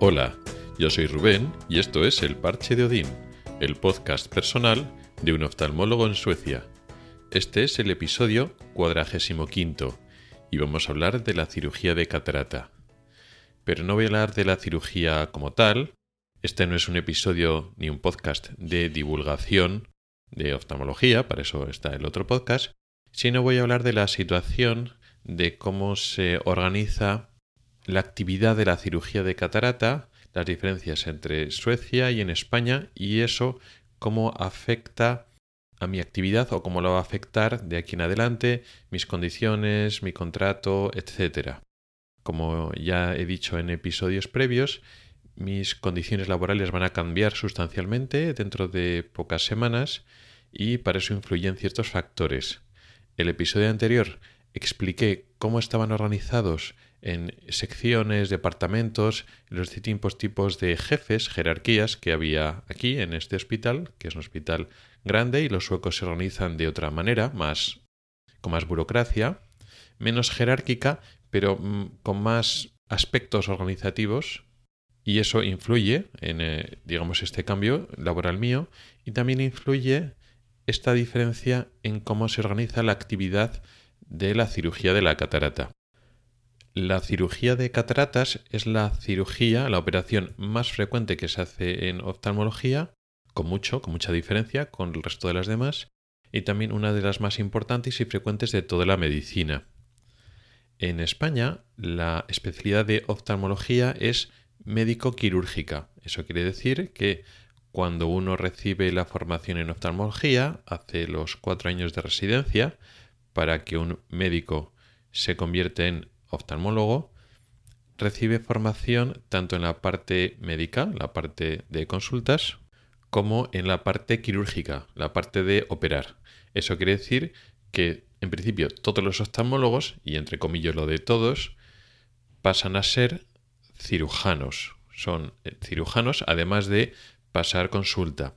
Hola, yo soy Rubén y esto es El Parche de Odín, el podcast personal de un oftalmólogo en Suecia. Este es el episodio cuadragésimo quinto y vamos a hablar de la cirugía de catarata. Pero no voy a hablar de la cirugía como tal, este no es un episodio ni un podcast de divulgación de oftalmología, para eso está el otro podcast, sino voy a hablar de la situación de cómo se organiza la actividad de la cirugía de catarata, las diferencias entre Suecia y en España y eso cómo afecta a mi actividad o cómo lo va a afectar de aquí en adelante, mis condiciones, mi contrato, etc. Como ya he dicho en episodios previos, mis condiciones laborales van a cambiar sustancialmente dentro de pocas semanas y para eso influyen ciertos factores. El episodio anterior expliqué cómo estaban organizados en secciones, departamentos, los distintos tipos de jefes, jerarquías que había aquí en este hospital, que es un hospital grande y los suecos se organizan de otra manera, más con más burocracia, menos jerárquica, pero mm, con más aspectos organizativos y eso influye en eh, digamos este cambio laboral mío y también influye esta diferencia en cómo se organiza la actividad de la cirugía de la catarata. La cirugía de cataratas es la cirugía, la operación más frecuente que se hace en oftalmología, con mucho, con mucha diferencia con el resto de las demás, y también una de las más importantes y frecuentes de toda la medicina. En España, la especialidad de oftalmología es médico-quirúrgica. Eso quiere decir que cuando uno recibe la formación en oftalmología, hace los cuatro años de residencia, para que un médico se convierta en oftalmólogo, recibe formación tanto en la parte médica, la parte de consultas, como en la parte quirúrgica, la parte de operar. Eso quiere decir que, en principio, todos los oftalmólogos, y entre comillas lo de todos, pasan a ser cirujanos. Son eh, cirujanos además de pasar consulta.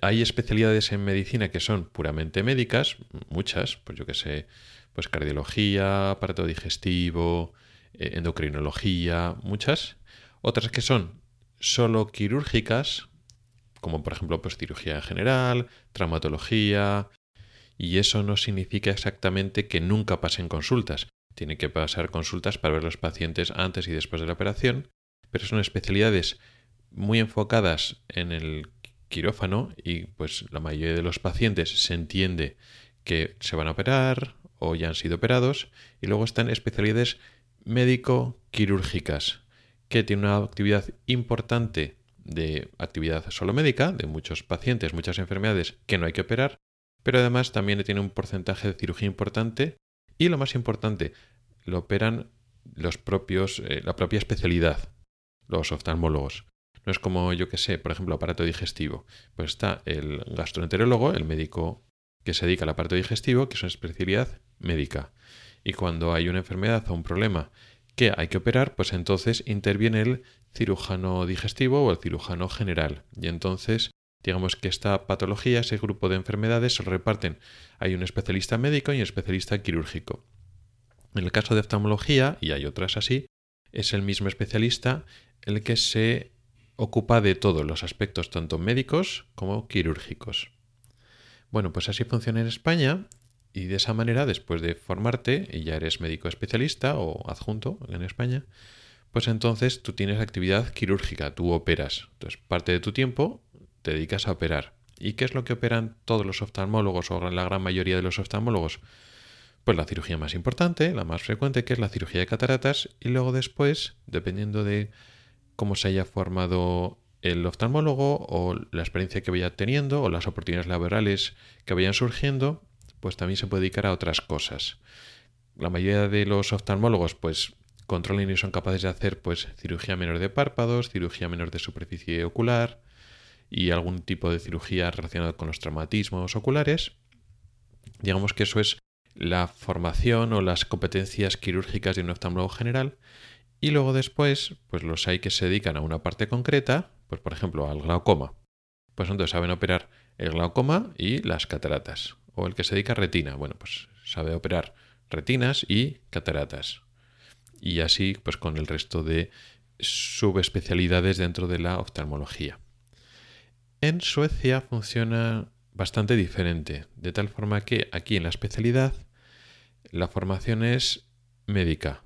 Hay especialidades en medicina que son puramente médicas, muchas, pues yo que sé, pues cardiología, aparato digestivo, eh, endocrinología, muchas. Otras que son solo quirúrgicas, como por ejemplo pues cirugía general, traumatología, y eso no significa exactamente que nunca pasen consultas. Tiene que pasar consultas para ver los pacientes antes y después de la operación, pero son especialidades muy enfocadas en el quirófano y pues la mayoría de los pacientes se entiende que se van a operar o ya han sido operados y luego están especialidades médico-quirúrgicas que tienen una actividad importante de actividad solo médica, de muchos pacientes, muchas enfermedades que no hay que operar, pero además también tiene un porcentaje de cirugía importante y lo más importante, lo operan los propios, eh, la propia especialidad, los oftalmólogos. No es como, yo que sé, por ejemplo, aparato digestivo. Pues está el gastroenterólogo, el médico que se dedica al aparato digestivo, que es una especialidad médica. Y cuando hay una enfermedad o un problema que hay que operar, pues entonces interviene el cirujano digestivo o el cirujano general. Y entonces, digamos que esta patología, ese grupo de enfermedades se reparten. Hay un especialista médico y un especialista quirúrgico. En el caso de oftalmología, y hay otras así, es el mismo especialista el que se ocupa de todos los aspectos, tanto médicos como quirúrgicos. Bueno, pues así funciona en España y de esa manera, después de formarte y ya eres médico especialista o adjunto en España, pues entonces tú tienes actividad quirúrgica, tú operas. Entonces, parte de tu tiempo te dedicas a operar. ¿Y qué es lo que operan todos los oftalmólogos o la gran mayoría de los oftalmólogos? Pues la cirugía más importante, la más frecuente, que es la cirugía de cataratas, y luego después, dependiendo de cómo se haya formado el oftalmólogo o la experiencia que vaya teniendo o las oportunidades laborales que vayan surgiendo, pues también se puede dedicar a otras cosas. La mayoría de los oftalmólogos pues controlan y son capaces de hacer pues cirugía menor de párpados, cirugía menor de superficie ocular y algún tipo de cirugía relacionada con los traumatismos oculares. Digamos que eso es la formación o las competencias quirúrgicas de un oftalmólogo general y luego después pues los hay que se dedican a una parte concreta, pues por ejemplo al glaucoma. Pues entonces saben operar el glaucoma y las cataratas o el que se dedica a retina. Bueno, pues sabe operar retinas y cataratas. Y así, pues con el resto de subespecialidades dentro de la oftalmología. En Suecia funciona bastante diferente, de tal forma que aquí en la especialidad la formación es médica.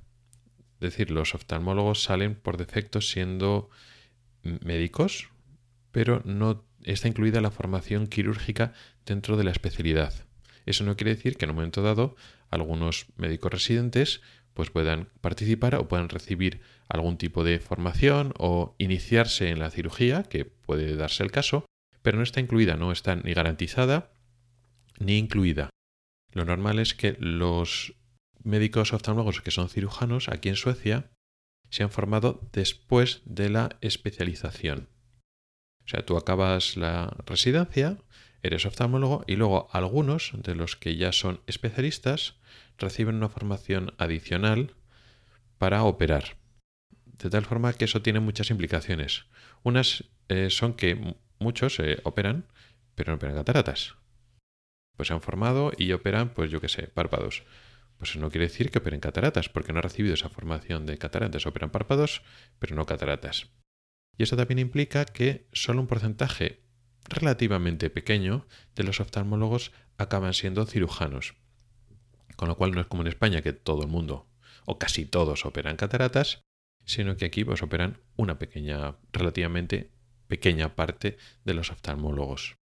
Es decir, los oftalmólogos salen por defecto siendo médicos, pero no está incluida la formación quirúrgica dentro de la especialidad. Eso no quiere decir que en un momento dado algunos médicos residentes pues puedan participar o puedan recibir algún tipo de formación o iniciarse en la cirugía, que puede darse el caso, pero no está incluida, no está ni garantizada ni incluida. Lo normal es que los médicos oftalmólogos que son cirujanos aquí en Suecia se han formado después de la especialización. O sea, tú acabas la residencia, eres oftalmólogo y luego algunos de los que ya son especialistas reciben una formación adicional para operar. De tal forma que eso tiene muchas implicaciones. Unas eh, son que muchos eh, operan, pero no operan cataratas. Pues se han formado y operan, pues yo qué sé, párpados. Pues eso no quiere decir que operen cataratas, porque no han recibido esa formación de cataratas. Operan párpados, pero no cataratas. Y eso también implica que solo un porcentaje relativamente pequeño de los oftalmólogos acaban siendo cirujanos. Con lo cual no es como en España que todo el mundo o casi todos operan cataratas, sino que aquí pues operan una pequeña, relativamente pequeña parte de los oftalmólogos.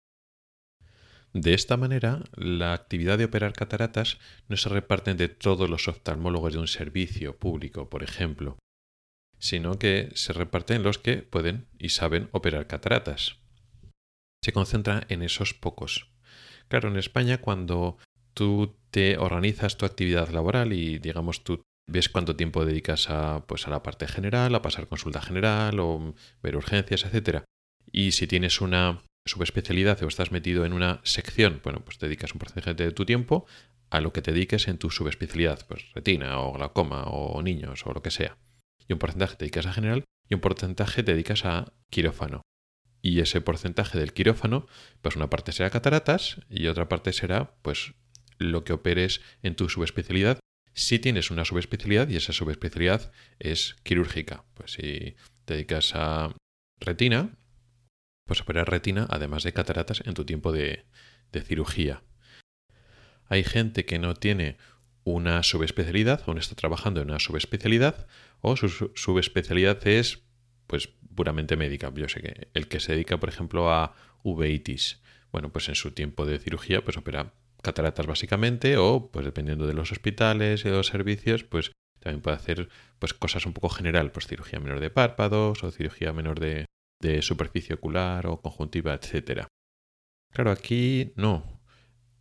De esta manera, la actividad de operar cataratas no se reparte entre todos los oftalmólogos de un servicio público, por ejemplo, sino que se reparte en los que pueden y saben operar cataratas. Se concentra en esos pocos. Claro, en España cuando tú te organizas tu actividad laboral y digamos tú ves cuánto tiempo dedicas a, pues, a la parte general, a pasar consulta general o ver urgencias, etc. Y si tienes una subespecialidad o estás metido en una sección, bueno, pues dedicas un porcentaje de tu tiempo a lo que te dediques en tu subespecialidad, pues retina o glaucoma o niños o lo que sea. Y un porcentaje te dedicas a general y un porcentaje te dedicas a quirófano. Y ese porcentaje del quirófano, pues una parte será cataratas y otra parte será pues lo que operes en tu subespecialidad. Si tienes una subespecialidad y esa subespecialidad es quirúrgica, pues si te dedicas a retina, pues operar retina además de cataratas en tu tiempo de, cirugía. Hay gente que no tiene una subespecialidad o está trabajando en una subespecialidad o su subespecialidad es pues puramente médica. Yo sé que el que se dedica, por ejemplo, a uveitis, bueno, pues en su tiempo de cirugía pues opera cataratas básicamente o pues dependiendo de los hospitales y de los servicios, pues también puede hacer pues cosas un poco general, pues cirugía menor de párpados o cirugía menor de, de superficie ocular o conjuntiva, etcétera. Claro, aquí no.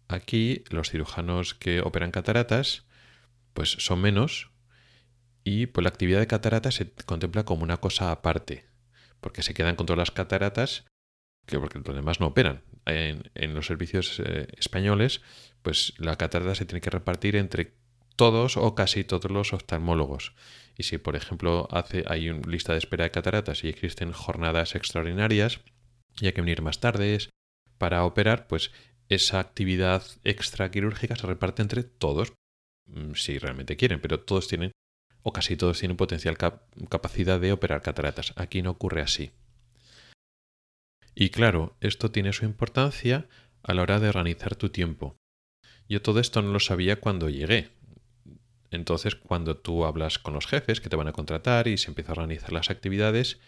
Aquí los cirujanos que operan cataratas pues son menos y pues la actividad de cataratas se contempla como una cosa aparte, porque se quedan con todas las cataratas que porque los demás no operan. En, los servicios eh, españoles, pues la catarata se tiene que repartir entre todos o casi todos los oftalmólogos. Y si, por ejemplo, hace, hay una lista de espera de cataratas y existen jornadas extraordinarias y hay que venir más tardes para operar, pues esa actividad extra quirúrgica se reparte entre todos, mm, si realmente quieren, pero todos tienen, o casi todos tienen potencial capacidad de operar cataratas. Aquí no ocurre así. Y claro, esto tiene su importancia a la hora de organizar tu tiempo. Yo todo esto no lo sabía cuando llegué. Entonces, cuando tú hablas con los jefes que te van a contratar y se empieza a organizar las actividades,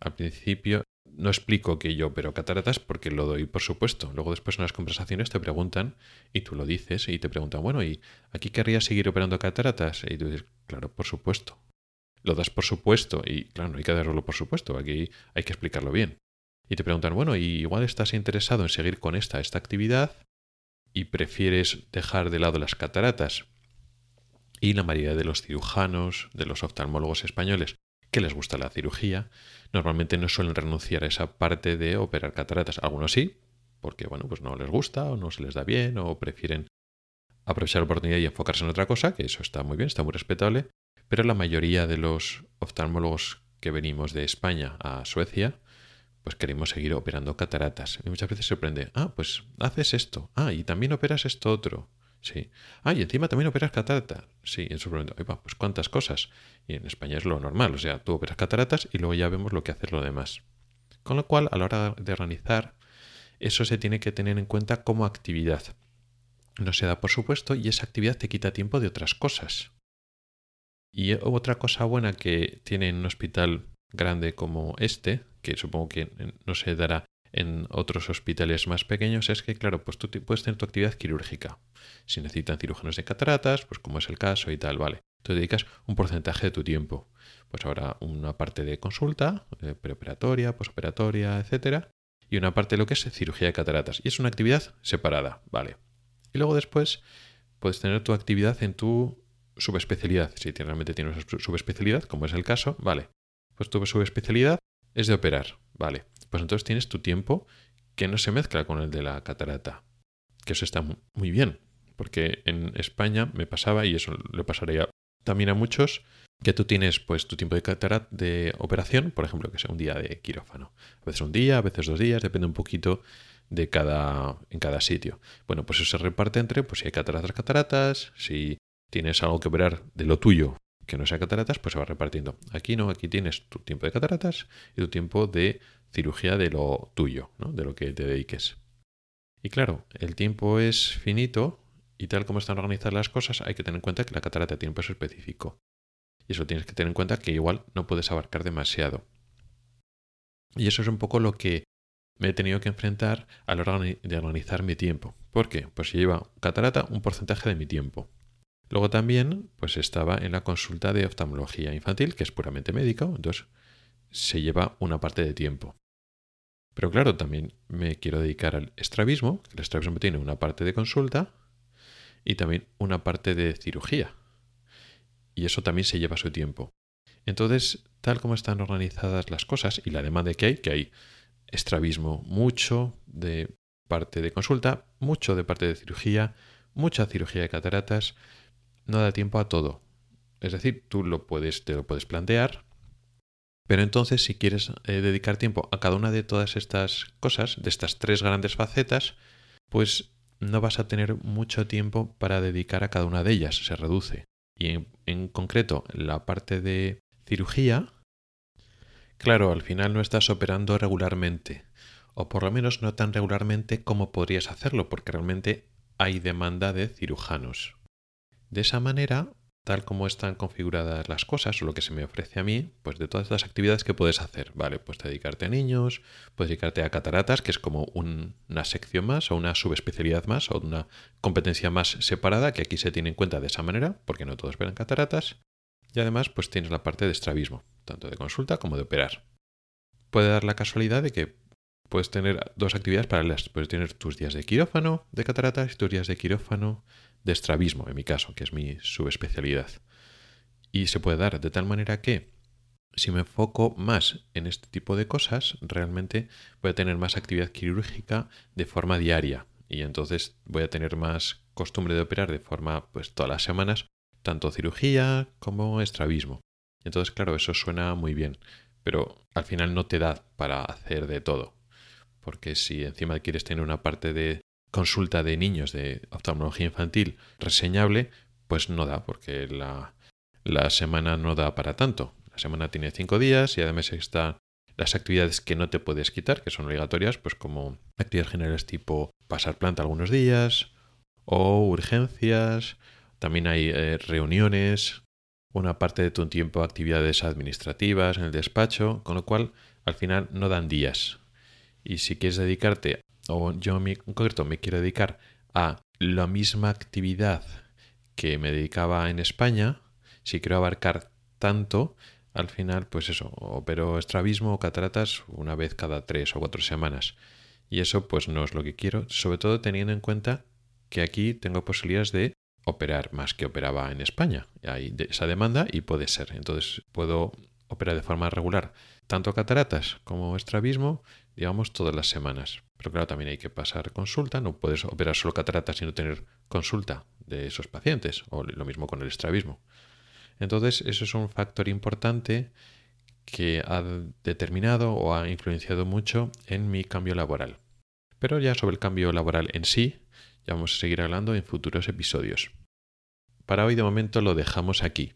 al principio no explico que yo opero cataratas porque lo doy por supuesto. Luego después en las conversaciones te preguntan y tú lo dices y te preguntan, bueno, ¿y aquí querrías seguir operando cataratas? Y tú dices, claro, por supuesto. Lo das por supuesto y claro, no hay que darlo por supuesto, aquí hay que explicarlo bien. Y te preguntan, bueno, ¿y igual estás interesado en seguir con esta, esta actividad y prefieres dejar de lado las cataratas? y la mayoría de los cirujanos, de los oftalmólogos españoles que les gusta la cirugía, normalmente no suelen renunciar a esa parte de operar cataratas. Algunos sí, porque bueno, pues no les gusta o no se les da bien o prefieren aprovechar la oportunidad y enfocarse en otra cosa, que eso está muy bien, está muy respetable, pero la mayoría de los oftalmólogos que venimos de España a Suecia, pues queremos seguir operando cataratas. Y muchas veces se sorprende, ah, pues haces esto, ah, y también operas esto otro. Sí. Ah, y encima también operas cataratas. Sí, en su momento. Pues cuántas cosas. Y en España es lo normal. O sea, tú operas cataratas y luego ya vemos lo que haces lo demás. Con lo cual, a la hora de organizar, eso se tiene que tener en cuenta como actividad. No se da por supuesto y esa actividad te quita tiempo de otras cosas. Y otra cosa buena que tiene un hospital grande como este, que supongo que no se dará en otros hospitales más pequeños, es que, claro, pues tú puedes tener tu actividad quirúrgica. Si necesitan cirujanos de cataratas, pues como es el caso y tal, vale. Tú dedicas un porcentaje de tu tiempo. Pues ahora una parte de consulta, eh, preoperatoria, posoperatoria, etcétera, y una parte de lo que es cirugía de cataratas. Y es una actividad separada, vale. Y luego después puedes tener tu actividad en tu subespecialidad. Si realmente tienes una subespecialidad, como es el caso, vale. Pues tu subespecialidad es de operar, vale. Pues entonces tienes tu tiempo que no se mezcla con el de la catarata. Que eso está muy bien. Porque en España me pasaba, y eso le pasaría también a muchos, que tú tienes pues tu tiempo de catarata de operación, por ejemplo, que sea un día de quirófano. A veces un día, a veces dos días, depende un poquito de cada, en cada sitio. Bueno, pues eso se reparte entre, pues si hay cataratas, cataratas, si tienes algo que operar de lo tuyo que no sea cataratas, pues se va repartiendo. Aquí no, aquí tienes tu tiempo de cataratas y tu tiempo de cirugía de lo tuyo, ¿no? de lo que te dediques. Y claro, el tiempo es finito y tal como están organizadas las cosas, hay que tener en cuenta que la catarata tiene un peso específico. Y eso tienes que tener en cuenta que igual no puedes abarcar demasiado. Y eso es un poco lo que me he tenido que enfrentar a la hora de organizar mi tiempo. ¿Por qué? Pues lleva catarata un porcentaje de mi tiempo. Luego también, pues estaba en la consulta de oftalmología infantil, que es puramente médico, entonces se lleva una parte de tiempo. Pero claro, también me quiero dedicar al estrabismo, que el estrabismo tiene una parte de consulta y también una parte de cirugía. Y eso también se lleva su tiempo. Entonces, tal como están organizadas las cosas y la demanda que hay, que hay estrabismo mucho de parte de consulta, mucho de parte de cirugía, mucha cirugía de cataratas, no da tiempo a todo. Es decir, tú lo puedes, te lo puedes plantear, pero entonces si quieres eh, dedicar tiempo a cada una de todas estas cosas, de estas tres grandes facetas, pues no vas a tener mucho tiempo para dedicar a cada una de ellas, se reduce. Y en, en concreto, la parte de cirugía, claro, al final no estás operando regularmente, o por lo menos no tan regularmente como podrías hacerlo, porque realmente hay demanda de cirujanos. De esa manera, tal como están configuradas las cosas o lo que se me ofrece a mí, pues de todas las actividades que puedes hacer, ¿vale? Puedes dedicarte a niños, puedes dedicarte a cataratas, que es como una sección más o una subespecialidad más o una competencia más separada que aquí se tiene en cuenta de esa manera, porque no todos verán cataratas. Y además, pues tienes la parte de estrabismo, tanto de consulta como de operar. Puede dar la casualidad de que puedes tener dos actividades paralelas. Puedes tener tus días de quirófano de cataratas y tus días de quirófano de estrabismo, en mi caso, que es mi subespecialidad. Y se puede dar de tal manera que si me enfoco más en este tipo de cosas, realmente voy a tener más actividad quirúrgica de forma diaria y entonces voy a tener más costumbre de operar de forma pues todas las semanas, tanto cirugía como estrabismo. Entonces, claro, eso suena muy bien, pero al final no te da para hacer de todo. Porque si encima quieres tener una parte de consulta de niños de oftalmología infantil reseñable, pues no da, porque la, la semana no da para tanto. La semana tiene cinco días y además están las actividades que no te puedes quitar, que son obligatorias, pues como actividades generales tipo pasar planta algunos días o urgencias. También hay eh, reuniones, una parte de tu tiempo actividades administrativas en el despacho, con lo cual al final no dan días. Y si quieres dedicarte o yo en concreto me quiero dedicar a la misma actividad que me dedicaba en España, si quiero abarcar tanto, al final, pues eso, opero estrabismo o cataratas una vez cada tres o cuatro semanas. Y eso pues no es lo que quiero, sobre todo teniendo en cuenta que aquí tengo posibilidades de operar más que operaba en España. Hay esa demanda y puede ser. Entonces puedo operar de forma regular tanto cataratas como estrabismo, digamos, todas las semanas. Pero claro, también hay que pasar consulta, no puedes operar solo cataratas sin tener consulta de esos pacientes, o lo mismo con el estrabismo. Entonces, eso es un factor importante que ha determinado o ha influenciado mucho en mi cambio laboral. Pero ya sobre el cambio laboral en sí, Ya vamos a seguir hablando en futuros episodios. Para hoy de momento lo dejamos aquí.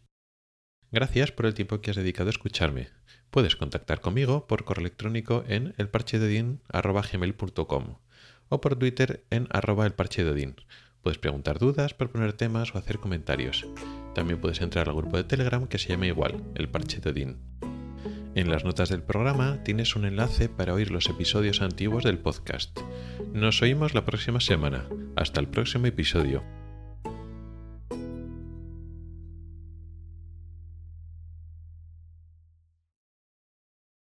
Gracias por el tiempo que has dedicado a escucharme. Puedes contactar conmigo por correo electrónico en elparchedodin.com o por Twitter en arroba elparchedodin. Puedes preguntar dudas, proponer temas o hacer comentarios. También puedes entrar al grupo de Telegram que se llama igual, el Parche En las notas del programa tienes un enlace para oír los episodios antiguos del podcast. Nos oímos la próxima semana. Hasta el próximo episodio.